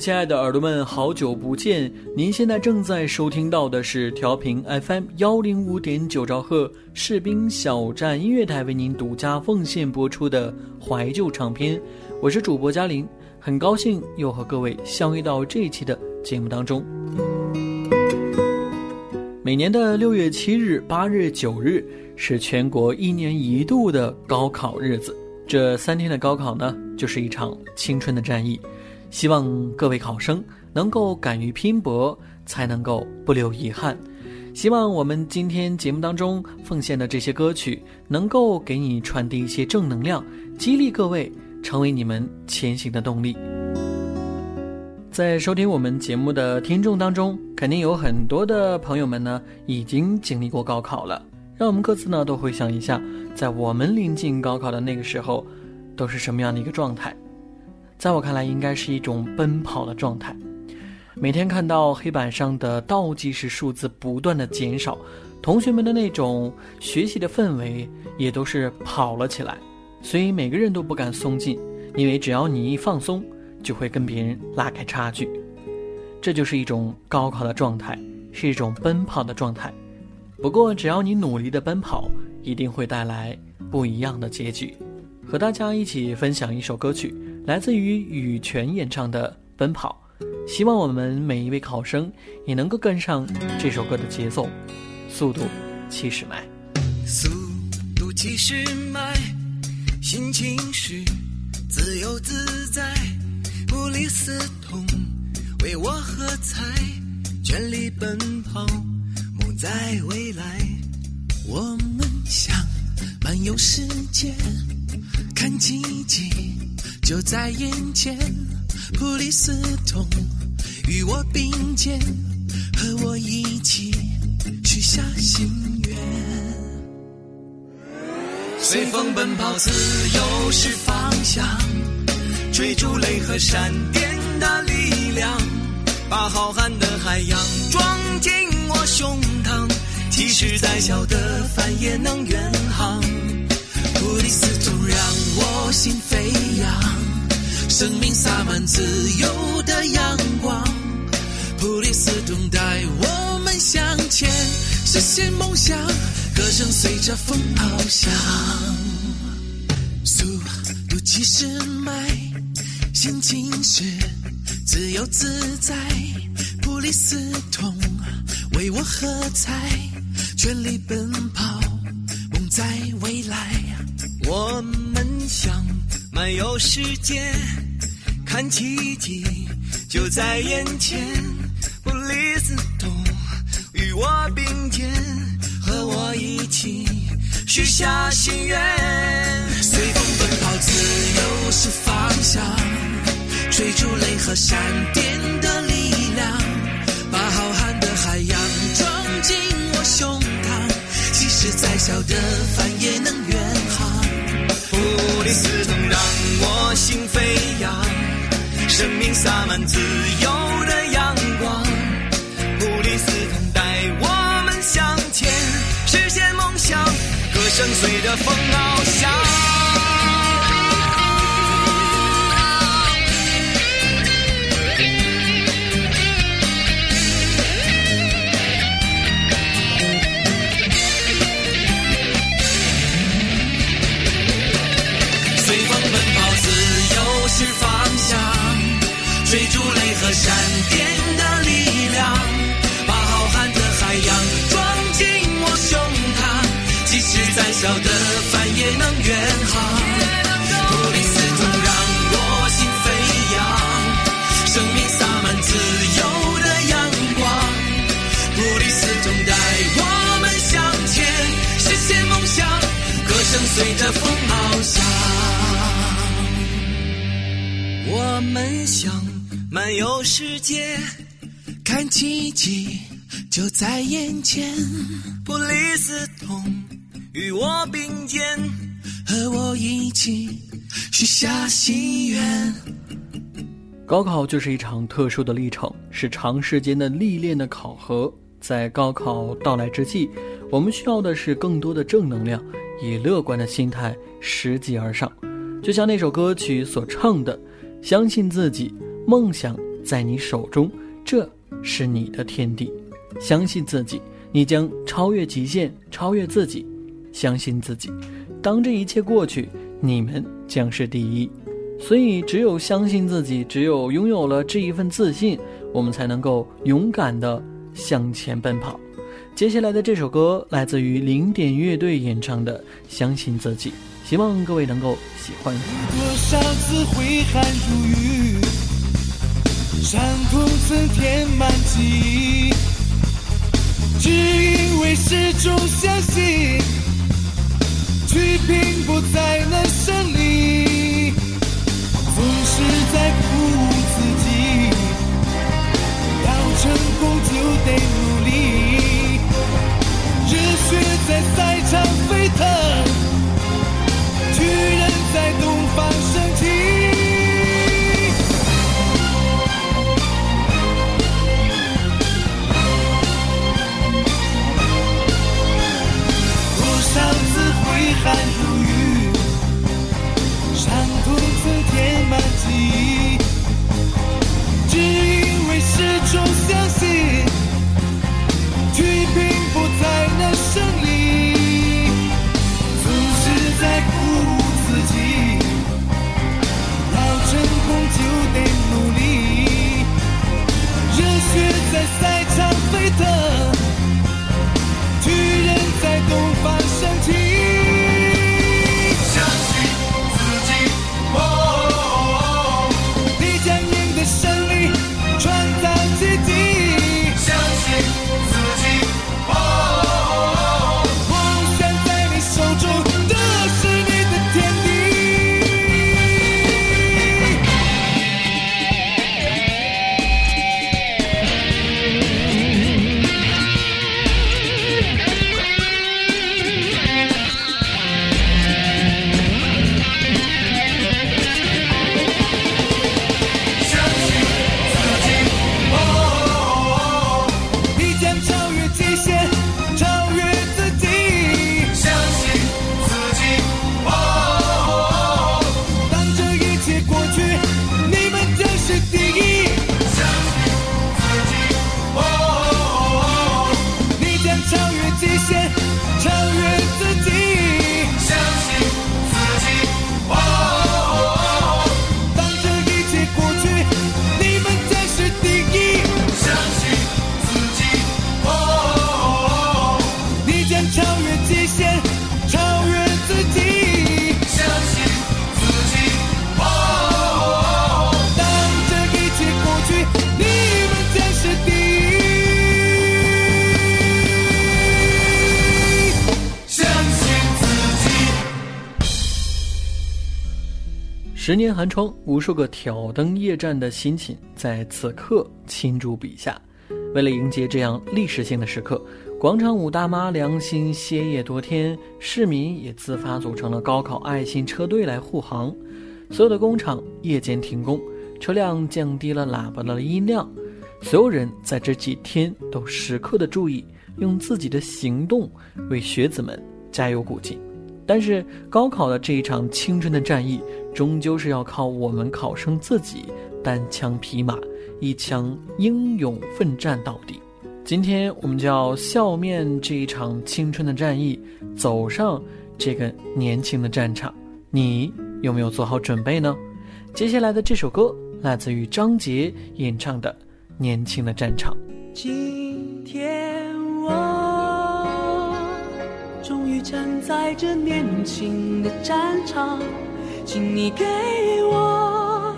亲爱的耳朵们，好久不见！您现在正在收听到的是调频 FM 幺零五点九兆赫士兵小站音乐台为您独家奉献播出的怀旧唱片，我是主播嘉玲，很高兴又和各位相遇到这一期的节目当中。每年的六月七日、八日、九日是全国一年一度的高考日子，这三天的高考呢，就是一场青春的战役。希望各位考生能够敢于拼搏，才能够不留遗憾。希望我们今天节目当中奉献的这些歌曲，能够给你传递一些正能量，激励各位成为你们前行的动力。在收听我们节目的听众当中，肯定有很多的朋友们呢，已经经历过高考了。让我们各自呢都回想一下，在我们临近高考的那个时候，都是什么样的一个状态。在我看来，应该是一种奔跑的状态。每天看到黑板上的倒计时数字不断的减少，同学们的那种学习的氛围也都是跑了起来。所以每个人都不敢松劲，因为只要你一放松，就会跟别人拉开差距。这就是一种高考的状态，是一种奔跑的状态。不过，只要你努力的奔跑，一定会带来不一样的结局。和大家一起分享一首歌曲。来自于羽泉演唱的《奔跑》，希望我们每一位考生也能够跟上这首歌的节奏，速度七十迈。速度七十迈，心情是自由自在，不离死痛，为我喝彩，全力奔跑，梦在未来，我们想漫游世界，看奇迹。就在眼前，普利斯通与我并肩，和我一起许下心愿。随风奔跑，自由是方向，追逐雷和闪电的力量，把浩瀚的海洋装进我胸膛，即使再小的帆也能远航。普利斯通让我心飞扬。生命洒满自由的阳光，普利斯通带我们向前，实现梦想，歌声随着风翱翔。速度七十迈，心情是自由自在，普利斯通为我喝彩，全力奔跑，梦在未来，我们想漫游世界。看奇迹就在眼前，布里斯通与我并肩，和我一起许下心愿。随风奔跑，自由是方向，追逐雷和闪电的力量，把浩瀚的海洋装进我胸膛，即使再小的帆也能远航。布里斯通让我心飞扬。生命洒满自由的阳光，普利司通带我们向前，实现梦想，歌声随着风翱翔。我们想漫游世界，看奇迹就在眼前。普利司通与我并肩，和我一起许下心愿。高考就是一场特殊的历程，是长时间的历练的考核。在高考到来之际，我们需要的是更多的正能量，以乐观的心态拾级而上。就像那首歌曲所唱的：“相信自己，梦想在你手中，这是你的天地。相信自己，你将超越极限，超越自己。相信自己，当这一切过去，你们将是第一。”所以，只有相信自己，只有拥有了这一份自信，我们才能够勇敢地向前奔跑。接下来的这首歌来自于零点乐队演唱的《相信自己》，希望各位能够喜欢。多少次挥汗如雨，伤痛曾填满记忆，十年寒窗，无数个挑灯夜战的心情在此刻倾注笔下。为了迎接这样历史性的时刻，广场舞大妈良心歇业多天，市民也自发组成了高考爱心车队来护航。所有的工厂夜间停工，车辆降低了喇叭的音量。所有人在这几天都时刻的注意，用自己的行动为学子们加油鼓劲。但是高考的这一场青春的战役，终究是要靠我们考生自己单枪匹马，一枪英勇奋战到底。今天我们就要笑面这一场青春的战役，走上这个年轻的战场。你有没有做好准备呢？接下来的这首歌来自于张杰演唱的《年轻的战场》。今天我终于站在这年轻的战场，请你给我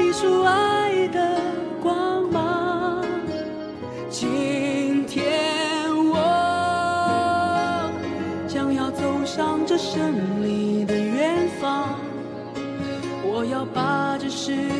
一束爱的光芒。今天我将要走向这胜利的远方，我要把这世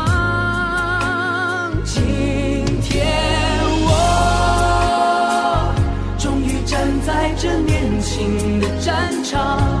场，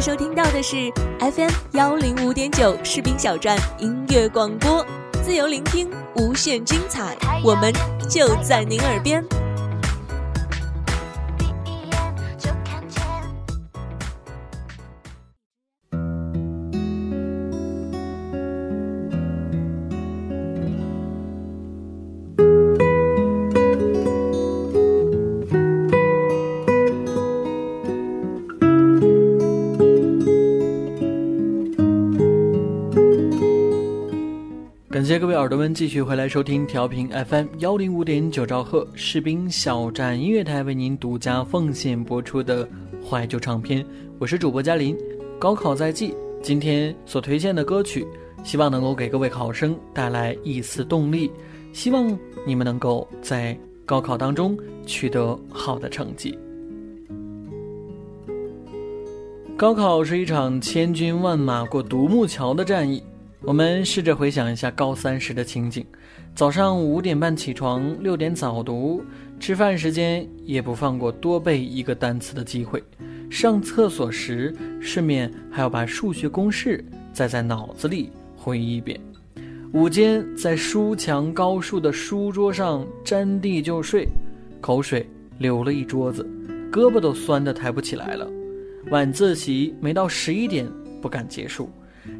在收听到的是 FM 幺零五点九士兵小站音乐广播，自由聆听，无限精彩，我们就在您耳边。谢各位耳朵们继续回来收听调频 FM 幺零五点九兆赫士兵小站音乐台为您独家奉献播出的怀旧唱片，我是主播嘉林。高考在即，今天所推荐的歌曲，希望能够给各位考生带来一丝动力，希望你们能够在高考当中取得好的成绩。高考是一场千军万马过独木桥的战役。我们试着回想一下高三时的情景：早上五点半起床，六点早读，吃饭时间也不放过多背一个单词的机会；上厕所时，顺便还要把数学公式再在脑子里回忆一遍；午间在书墙高树的书桌上沾地就睡，口水流了一桌子，胳膊都酸得抬不起来了；晚自习没到十一点不敢结束。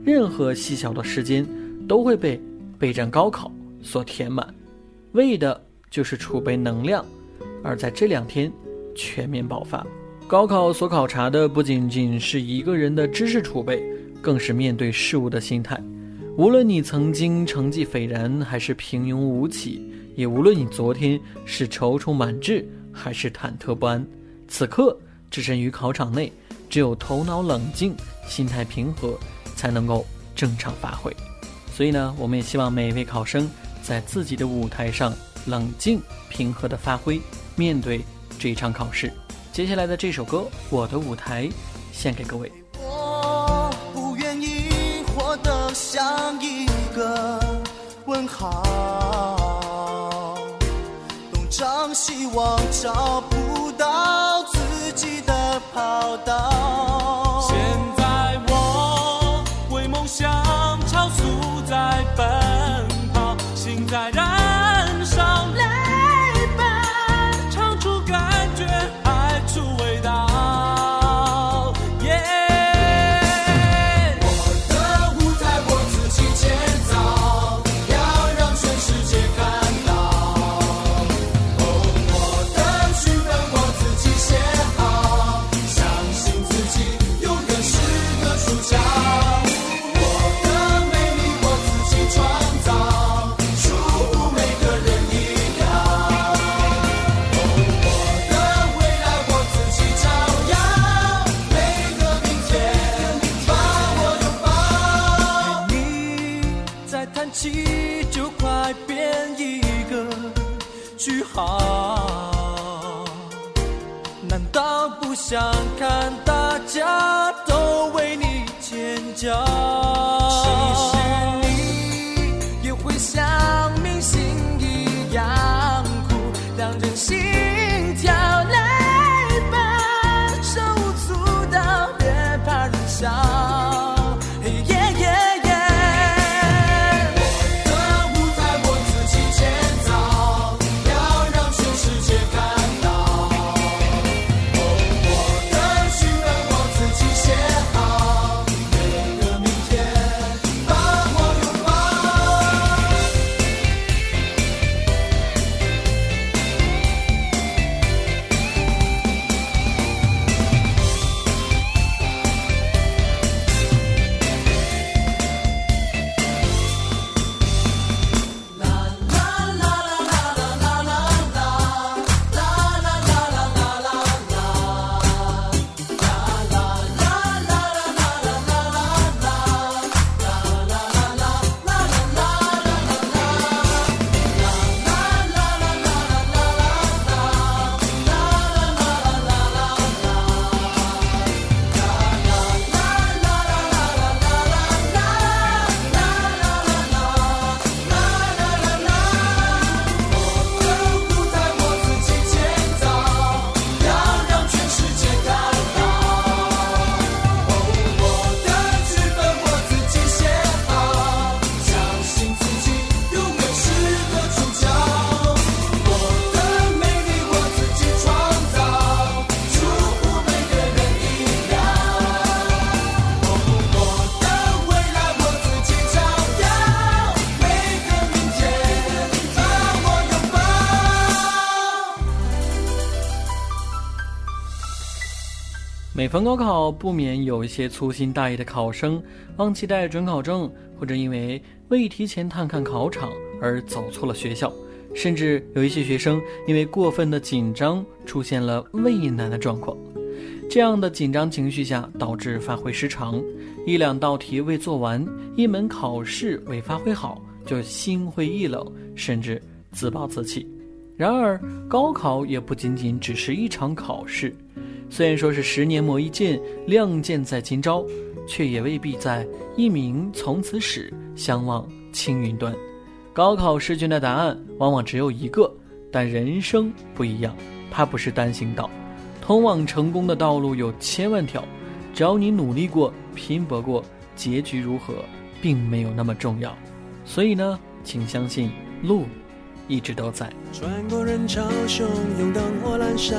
任何细小的时间都会被备战高考所填满，为的就是储备能量。而在这两天全面爆发，高考所考察的不仅仅是一个人的知识储备，更是面对事物的心态。无论你曾经成绩斐然，还是平庸无奇；也无论你昨天是踌躇满志，还是忐忑不安，此刻置身于考场内，只有头脑冷静，心态平和。才能够正常发挥，所以呢，我们也希望每一位考生在自己的舞台上冷静平和的发挥，面对这一场考试。接下来的这首歌《我的舞台》，献给各位。我不愿意活得像一个问号，东张西望找难道不想看大家都为你尖叫？每逢高考，不免有一些粗心大意的考生忘记带准考证，或者因为未提前探看考场而走错了学校，甚至有一些学生因为过分的紧张出现了畏难的状况。这样的紧张情绪下，导致发挥失常，一两道题未做完，一门考试未发挥好，就心灰意冷，甚至自暴自弃。然而，高考也不仅仅只是一场考试。虽然说是十年磨一剑，亮剑在今朝，却也未必在一鸣从此始，相望青云端。高考试卷的答案往往只有一个，但人生不一样，它不是单行道，通往成功的道路有千万条，只要你努力过、拼搏过，结局如何并没有那么重要。所以呢，请相信路一直都在。穿过人潮汹涌，灯火阑珊，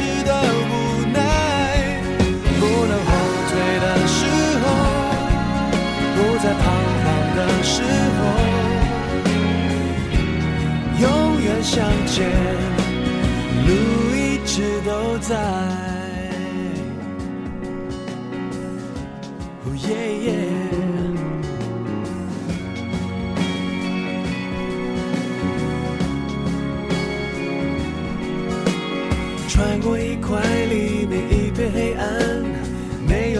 对现实的无奈。不能后退的时候，不再彷徨的时候，永远向前，路一直都在。Oh yeah yeah。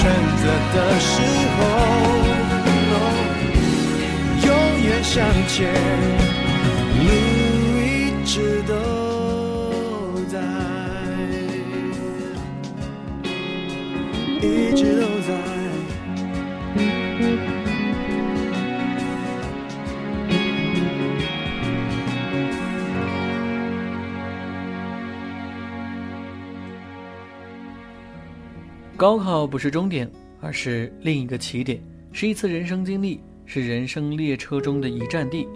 选择的时候永远向前。路一直都在，一直高考不是终点，而是另一个起点，是一次人生经历，是人生列车中的一站地。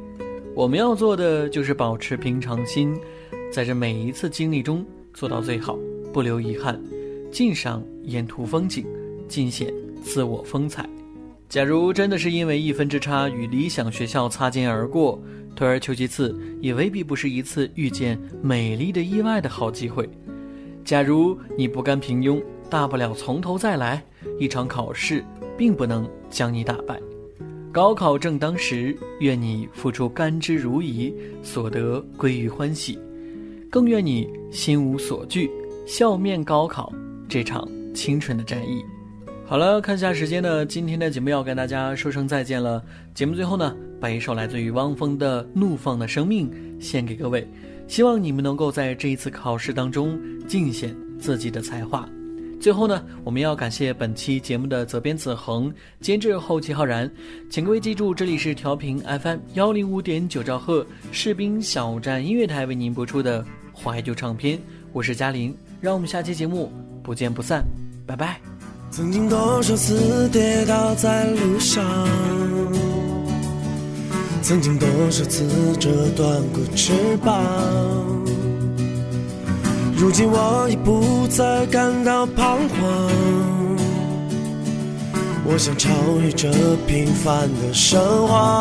我们要做的就是保持平常心，在这每一次经历中做到最好，不留遗憾，尽赏沿途风景，尽显自我风采。假如真的是因为一分之差与理想学校擦肩而过，退而求其次，也未必不是一次遇见美丽的意外的好机会。假如你不甘平庸。大不了从头再来，一场考试并不能将你打败。高考正当时，愿你付出甘之如饴，所得归于欢喜；更愿你心无所惧，笑面高考这场青春的战役。好了，看下时间呢，今天的节目要跟大家说声再见了。节目最后呢，把一首来自于汪峰的《怒放的生命》献给各位，希望你们能够在这一次考试当中尽显自己的才华。最后呢，我们要感谢本期节目的责编子恒、监制后期浩然，请各位记住，这里是调频 FM 幺零五点九兆赫士兵小站音乐台为您播出的怀旧唱片，我是嘉玲，让我们下期节目不见不散，拜拜。曾经多少次跌倒在路上，曾经多少次折断过翅膀。如今我已不再感到彷徨，我想超越这平凡的生活，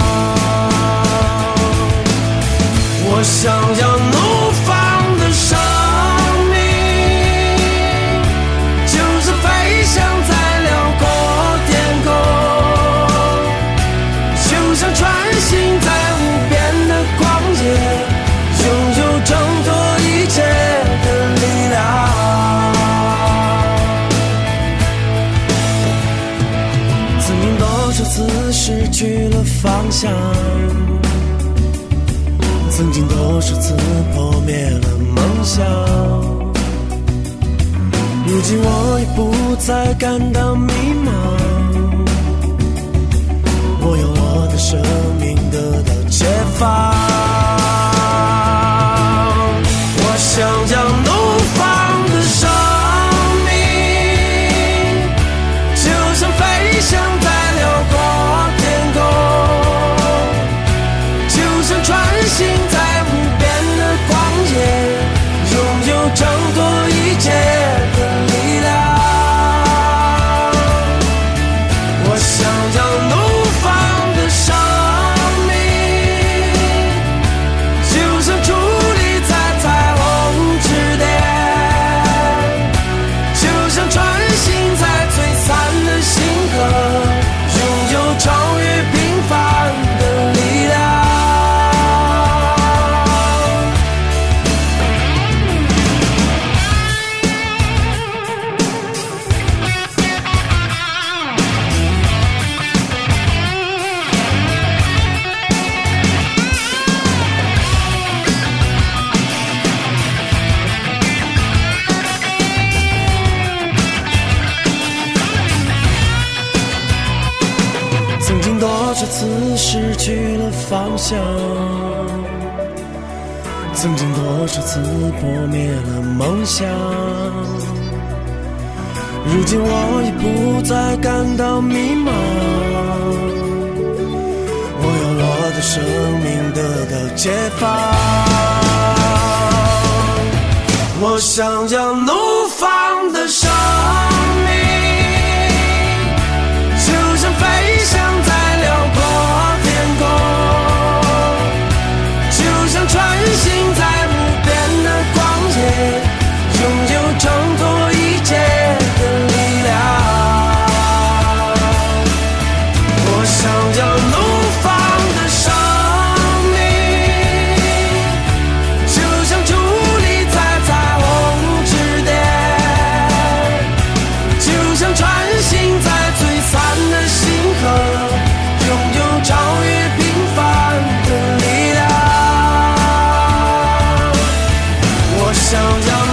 我想要怒放的生不再感到迷茫，我用我的生命得到解放。灭了梦想如今我已不再感到迷茫我要我的生命得到解放。我想要怒放的生 sounds